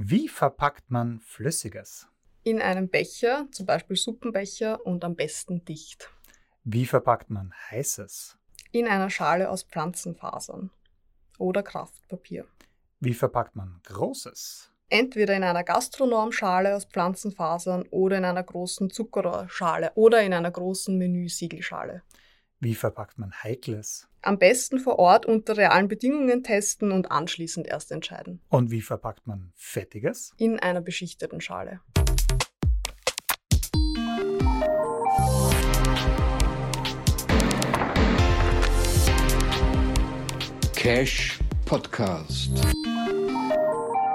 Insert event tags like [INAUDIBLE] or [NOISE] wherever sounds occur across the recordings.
Wie verpackt man Flüssiges? In einem Becher, zum Beispiel Suppenbecher und am besten dicht. Wie verpackt man Heißes? In einer Schale aus Pflanzenfasern oder Kraftpapier. Wie verpackt man Großes? Entweder in einer Gastronomschale aus Pflanzenfasern oder in einer großen Zuckerrohrschale oder in einer großen Menüsiegelschale. Wie verpackt man Heikles? Am besten vor Ort unter realen Bedingungen testen und anschließend erst entscheiden. Und wie verpackt man Fettiges? In einer beschichteten Schale. Cash Podcast.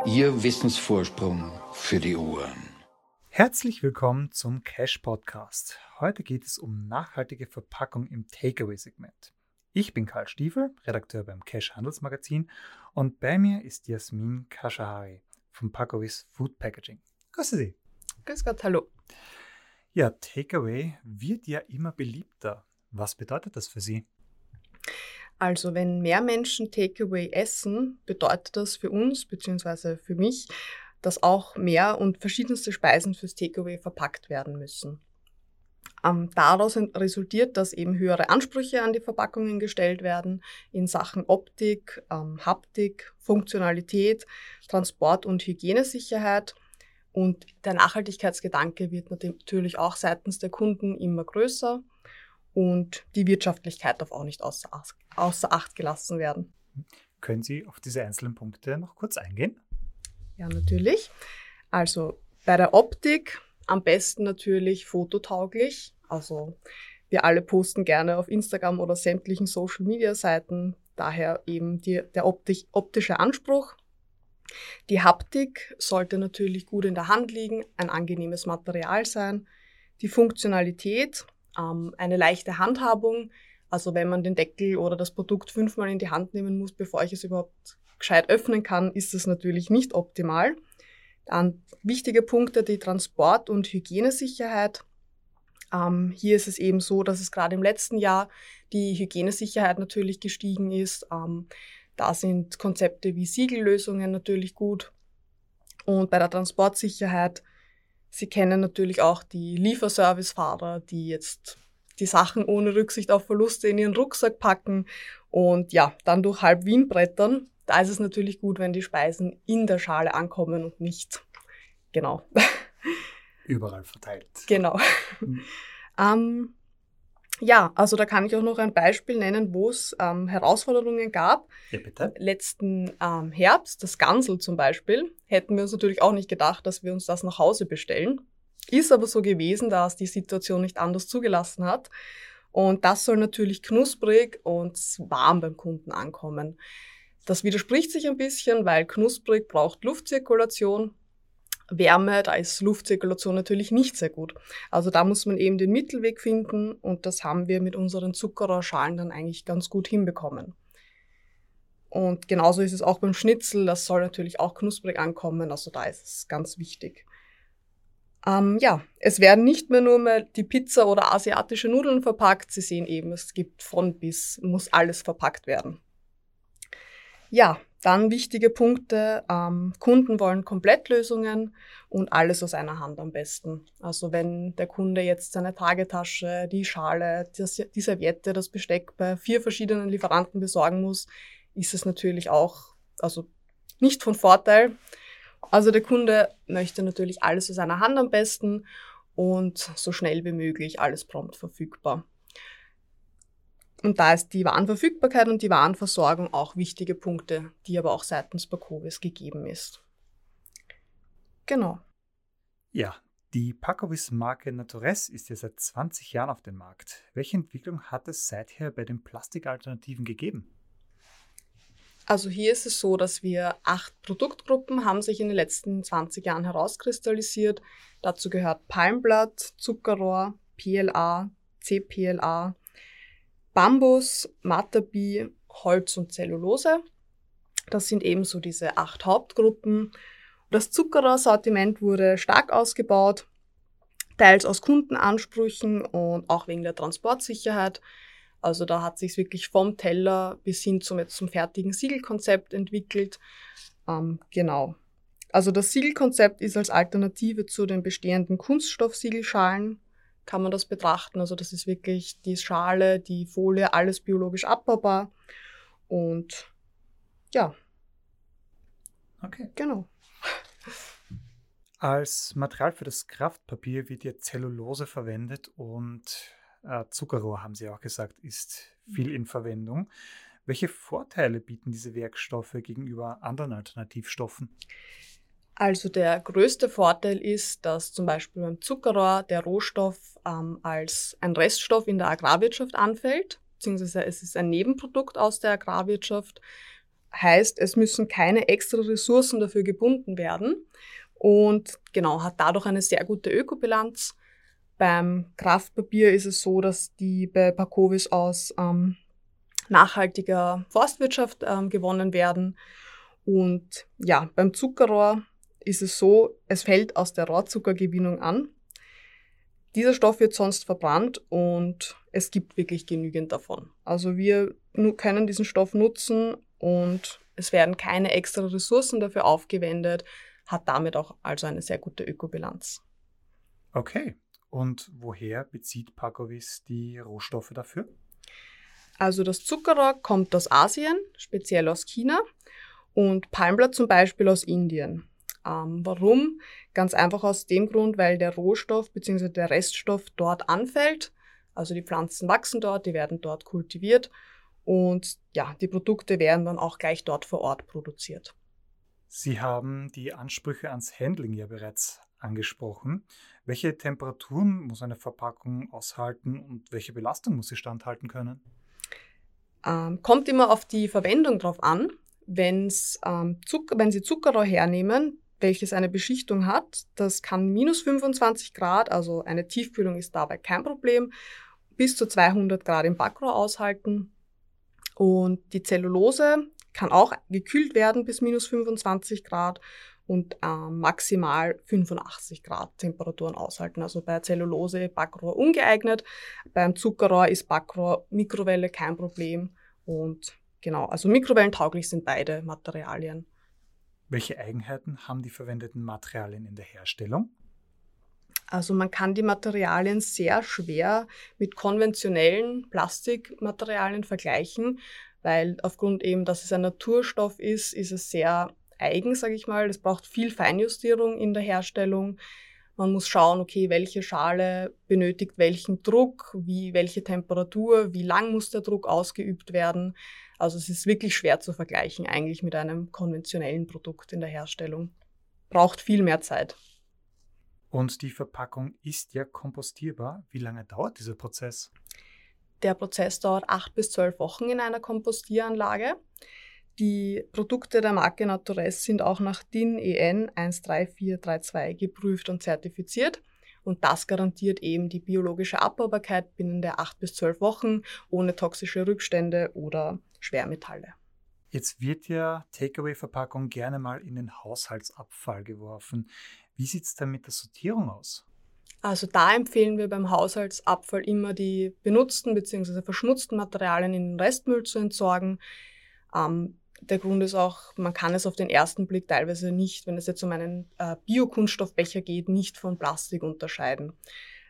Ihr Wissensvorsprung für die Ohren. Herzlich willkommen zum Cash Podcast. Heute geht es um nachhaltige Verpackung im Takeaway-Segment. Ich bin Karl Stiefel, Redakteur beim Cash Handelsmagazin und bei mir ist Jasmin Kashahari vom Pacovis Food Packaging. Grüße Sie. Grüß Gott, hallo. Ja, Takeaway wird ja immer beliebter. Was bedeutet das für Sie? Also wenn mehr Menschen Takeaway essen, bedeutet das für uns bzw. für mich, dass auch mehr und verschiedenste Speisen fürs Takeaway verpackt werden müssen. Ähm, daraus resultiert, dass eben höhere Ansprüche an die Verpackungen gestellt werden in Sachen Optik, ähm, Haptik, Funktionalität, Transport und Hygienesicherheit. Und der Nachhaltigkeitsgedanke wird natürlich auch seitens der Kunden immer größer und die Wirtschaftlichkeit darf auch nicht außer, außer Acht gelassen werden. Können Sie auf diese einzelnen Punkte noch kurz eingehen? Ja, natürlich. Also bei der Optik am besten natürlich fototauglich. Also wir alle posten gerne auf Instagram oder sämtlichen Social-Media-Seiten. Daher eben die, der optisch, optische Anspruch. Die Haptik sollte natürlich gut in der Hand liegen, ein angenehmes Material sein. Die Funktionalität, ähm, eine leichte Handhabung. Also wenn man den Deckel oder das Produkt fünfmal in die Hand nehmen muss, bevor ich es überhaupt gescheit öffnen kann, ist das natürlich nicht optimal. Dann wichtige Punkte, die Transport- und Hygienesicherheit. Ähm, hier ist es eben so, dass es gerade im letzten Jahr die Hygienesicherheit natürlich gestiegen ist. Ähm, da sind Konzepte wie Siegellösungen natürlich gut. Und bei der Transportsicherheit, Sie kennen natürlich auch die Lieferservicefahrer, die jetzt die Sachen ohne Rücksicht auf Verluste in ihren Rucksack packen und ja, dann durch halb Wien brettern. Da ist es natürlich gut, wenn die Speisen in der Schale ankommen und nicht genau. Überall verteilt. Genau. Mhm. Ähm, ja, also da kann ich auch noch ein Beispiel nennen, wo es ähm, Herausforderungen gab. Ja, bitte. Letzten ähm, Herbst, das Gansel zum Beispiel, hätten wir uns natürlich auch nicht gedacht, dass wir uns das nach Hause bestellen. Ist aber so gewesen, da es die Situation nicht anders zugelassen hat. Und das soll natürlich knusprig und warm beim Kunden ankommen. Das widerspricht sich ein bisschen, weil knusprig braucht Luftzirkulation. Wärme, da ist Luftzirkulation natürlich nicht sehr gut. Also da muss man eben den Mittelweg finden und das haben wir mit unseren Zuckerrohrschalen dann eigentlich ganz gut hinbekommen. Und genauso ist es auch beim Schnitzel, das soll natürlich auch knusprig ankommen, also da ist es ganz wichtig. Ähm, ja, es werden nicht mehr nur mehr die Pizza oder asiatische Nudeln verpackt. Sie sehen eben, es gibt von bis, muss alles verpackt werden. Ja, dann wichtige Punkte. Ähm, Kunden wollen Komplettlösungen und alles aus einer Hand am besten. Also wenn der Kunde jetzt seine Tagetasche, die Schale, die Serviette, das Besteck bei vier verschiedenen Lieferanten besorgen muss, ist es natürlich auch, also nicht von Vorteil. Also der Kunde möchte natürlich alles aus einer Hand am besten und so schnell wie möglich alles prompt verfügbar. Und da ist die Warenverfügbarkeit und die Warenversorgung auch wichtige Punkte, die aber auch seitens Bakovis gegeben ist. Genau. Ja, die Pacovis-Marke Natures ist ja seit 20 Jahren auf dem Markt. Welche Entwicklung hat es seither bei den Plastikalternativen gegeben? Also hier ist es so, dass wir acht Produktgruppen haben sich in den letzten 20 Jahren herauskristallisiert. Dazu gehört Palmblatt, Zuckerrohr, PLA, CPLA, Bambus, Matabi, Holz und Zellulose. Das sind ebenso diese acht Hauptgruppen. Das Zuckerrohrsortiment wurde stark ausgebaut, teils aus Kundenansprüchen und auch wegen der Transportsicherheit. Also da hat sich wirklich vom Teller bis hin zum, zum fertigen Siegelkonzept entwickelt. Ähm, genau. Also das Siegelkonzept ist als Alternative zu den bestehenden Kunststoffsiegelschalen, kann man das betrachten. Also das ist wirklich die Schale, die Folie, alles biologisch abbaubar. Und ja. Okay. Genau. Als Material für das Kraftpapier wird ja Zellulose verwendet und äh, Zuckerrohr, haben Sie auch gesagt, ist viel in Verwendung. Welche Vorteile bieten diese Werkstoffe gegenüber anderen Alternativstoffen? Also der größte Vorteil ist, dass zum Beispiel beim Zuckerrohr der Rohstoff ähm, als ein Reststoff in der Agrarwirtschaft anfällt, beziehungsweise es ist ein Nebenprodukt aus der Agrarwirtschaft. Heißt, es müssen keine extra Ressourcen dafür gebunden werden und genau, hat dadurch eine sehr gute Ökobilanz. Beim Kraftpapier ist es so, dass die bei Pacovis aus ähm, nachhaltiger Forstwirtschaft ähm, gewonnen werden. Und ja, beim Zuckerrohr ist es so, es fällt aus der Rohrzuckergewinnung an. Dieser Stoff wird sonst verbrannt und es gibt wirklich genügend davon. Also wir können diesen Stoff nutzen und es werden keine extra Ressourcen dafür aufgewendet hat damit auch also eine sehr gute Ökobilanz. Okay. Und woher bezieht Pakovis die Rohstoffe dafür? Also das Zuckerrohr kommt aus Asien, speziell aus China und Palmblatt zum Beispiel aus Indien. Ähm, warum? Ganz einfach aus dem Grund, weil der Rohstoff bzw. der Reststoff dort anfällt. Also die Pflanzen wachsen dort, die werden dort kultiviert und ja, die Produkte werden dann auch gleich dort vor Ort produziert. Sie haben die Ansprüche ans Handling ja bereits angesprochen. Welche Temperaturen muss eine Verpackung aushalten und welche Belastung muss sie standhalten können? Ähm, kommt immer auf die Verwendung drauf an. Wenn's, ähm, Zucker, wenn Sie Zuckerrohr hernehmen, welches eine Beschichtung hat, das kann minus 25 Grad, also eine Tiefkühlung ist dabei kein Problem, bis zu 200 Grad im Backrohr aushalten. Und die Zellulose kann auch gekühlt werden bis minus 25 Grad und äh, maximal 85 Grad Temperaturen aushalten. Also bei Zellulose Backrohr ungeeignet, beim Zuckerrohr ist Backrohr Mikrowelle kein Problem und genau, also mikrowellentauglich sind beide Materialien. Welche Eigenheiten haben die verwendeten Materialien in der Herstellung? Also man kann die Materialien sehr schwer mit konventionellen Plastikmaterialien vergleichen, weil aufgrund eben, dass es ein Naturstoff ist, ist es sehr eigen, sage ich mal. Es braucht viel Feinjustierung in der Herstellung. Man muss schauen, okay, welche Schale benötigt welchen Druck, wie, welche Temperatur, wie lang muss der Druck ausgeübt werden. Also es ist wirklich schwer zu vergleichen eigentlich mit einem konventionellen Produkt in der Herstellung. Braucht viel mehr Zeit. Und die Verpackung ist ja kompostierbar. Wie lange dauert dieser Prozess? Der Prozess dauert acht bis zwölf Wochen in einer Kompostieranlage. Die Produkte der Marke Naturess sind auch nach DIN EN 13432 geprüft und zertifiziert. Und das garantiert eben die biologische Abbaubarkeit binnen der acht bis zwölf Wochen ohne toxische Rückstände oder Schwermetalle. Jetzt wird ja Takeaway-Verpackung gerne mal in den Haushaltsabfall geworfen. Wie sieht es denn mit der Sortierung aus? Also da empfehlen wir beim Haushaltsabfall immer die benutzten bzw. verschmutzten Materialien in den Restmüll zu entsorgen. Ähm, der Grund ist auch, man kann es auf den ersten Blick teilweise nicht, wenn es jetzt um einen äh, Biokunststoffbecher geht, nicht von Plastik unterscheiden.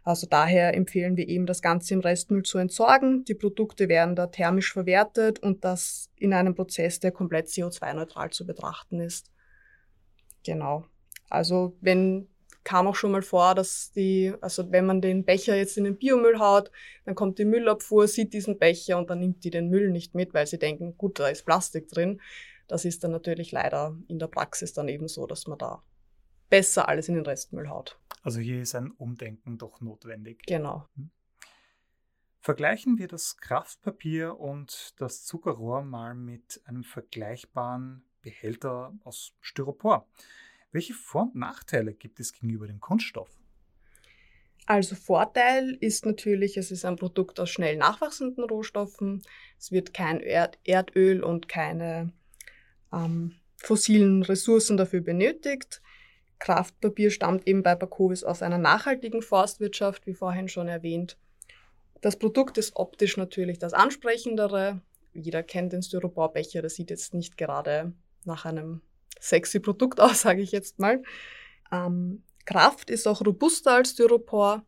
Also daher empfehlen wir eben, das Ganze im Restmüll zu entsorgen. Die Produkte werden da thermisch verwertet und das in einem Prozess, der komplett CO2-neutral zu betrachten ist. Genau. Also wenn kam auch schon mal vor, dass die, also wenn man den Becher jetzt in den Biomüll haut, dann kommt die Müllabfuhr, sieht diesen Becher und dann nimmt die den Müll nicht mit, weil sie denken, gut, da ist Plastik drin. Das ist dann natürlich leider in der Praxis dann eben so, dass man da besser alles in den Restmüll haut. Also hier ist ein Umdenken doch notwendig. Genau. Hm. Vergleichen wir das Kraftpapier und das Zuckerrohr mal mit einem vergleichbaren Behälter aus Styropor. Welche Vor- und Nachteile gibt es gegenüber dem Kunststoff? Also Vorteil ist natürlich, es ist ein Produkt aus schnell nachwachsenden Rohstoffen. Es wird kein Erd Erdöl und keine ähm, fossilen Ressourcen dafür benötigt. Kraftpapier stammt eben bei Bakovis aus einer nachhaltigen Forstwirtschaft, wie vorhin schon erwähnt. Das Produkt ist optisch natürlich das ansprechendere. Jeder kennt den Styroporbecher, das sieht jetzt nicht gerade nach einem sexy Produkt aus, [LAUGHS] sage ich jetzt mal. Ähm, Kraft ist auch robuster als Styropor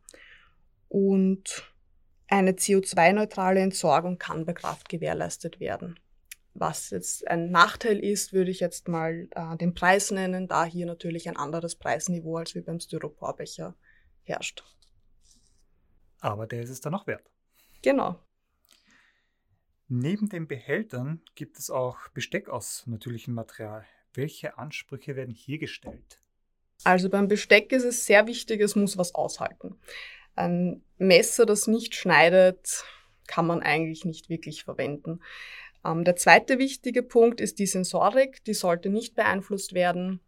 und eine CO2-neutrale Entsorgung kann bei Kraft gewährleistet werden. Was jetzt ein Nachteil ist, würde ich jetzt mal äh, den Preis nennen, da hier natürlich ein anderes Preisniveau als wie beim Styroporbecher herrscht. Aber der ist es dann auch wert. Genau. Neben den Behältern gibt es auch Besteck aus natürlichem Material. Welche Ansprüche werden hier gestellt? Also beim Besteck ist es sehr wichtig, es muss was aushalten. Ein Messer, das nicht schneidet, kann man eigentlich nicht wirklich verwenden. Ähm, der zweite wichtige Punkt ist die Sensorik, die sollte nicht beeinflusst werden.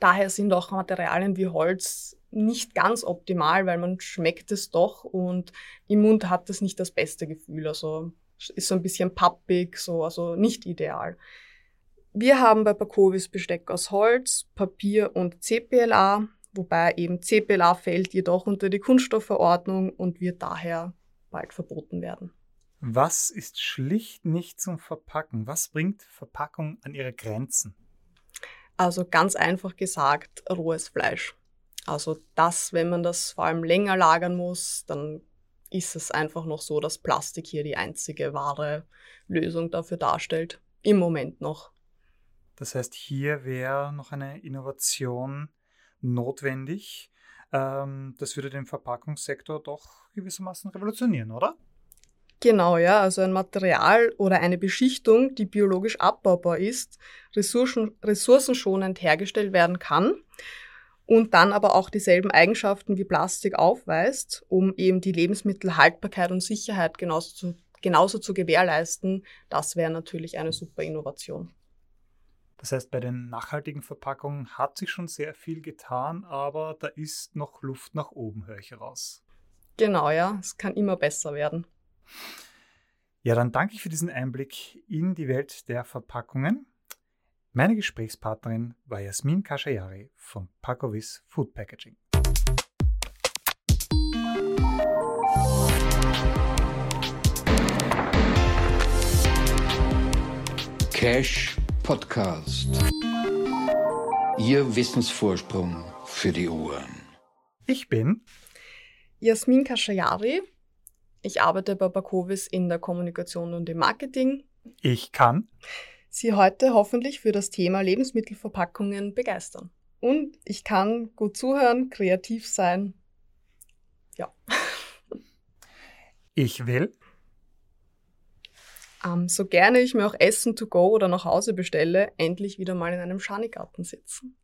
Daher sind auch Materialien wie Holz nicht ganz optimal, weil man schmeckt es doch und im Mund hat es nicht das beste Gefühl. Also ist so ein bisschen pappig, so, also nicht ideal. Wir haben bei Pacovis Besteck aus Holz, Papier und CPLA, wobei eben CPLA fällt jedoch unter die Kunststoffverordnung und wird daher bald verboten werden. Was ist schlicht nicht zum Verpacken? Was bringt Verpackung an ihre Grenzen? Also ganz einfach gesagt, rohes Fleisch. Also das, wenn man das vor allem länger lagern muss, dann ist es einfach noch so, dass Plastik hier die einzige wahre Lösung dafür darstellt. Im Moment noch. Das heißt, hier wäre noch eine Innovation notwendig. Ähm, das würde den Verpackungssektor doch gewissermaßen revolutionieren, oder? Genau, ja. Also ein Material oder eine Beschichtung, die biologisch abbaubar ist, ressourcen, ressourcenschonend hergestellt werden kann und dann aber auch dieselben Eigenschaften wie Plastik aufweist, um eben die Lebensmittelhaltbarkeit und Sicherheit genauso zu, genauso zu gewährleisten, das wäre natürlich eine super Innovation. Das heißt, bei den nachhaltigen Verpackungen hat sich schon sehr viel getan, aber da ist noch Luft nach oben, höre ich heraus. Genau, ja, es kann immer besser werden. Ja, dann danke ich für diesen Einblick in die Welt der Verpackungen. Meine Gesprächspartnerin war Jasmin Kashayari von Pacovis Food Packaging. Cash Podcast. Ihr Wissensvorsprung für die Ohren. Ich bin Jasmin Kashayari. Ich arbeite bei Pacovis in der Kommunikation und im Marketing. Ich kann Sie heute hoffentlich für das Thema Lebensmittelverpackungen begeistern. Und ich kann gut zuhören, kreativ sein. Ja. [LAUGHS] Ich will. Ähm, so gerne ich mir auch Essen to go oder nach Hause bestelle, endlich wieder mal in einem Schanigarten sitzen.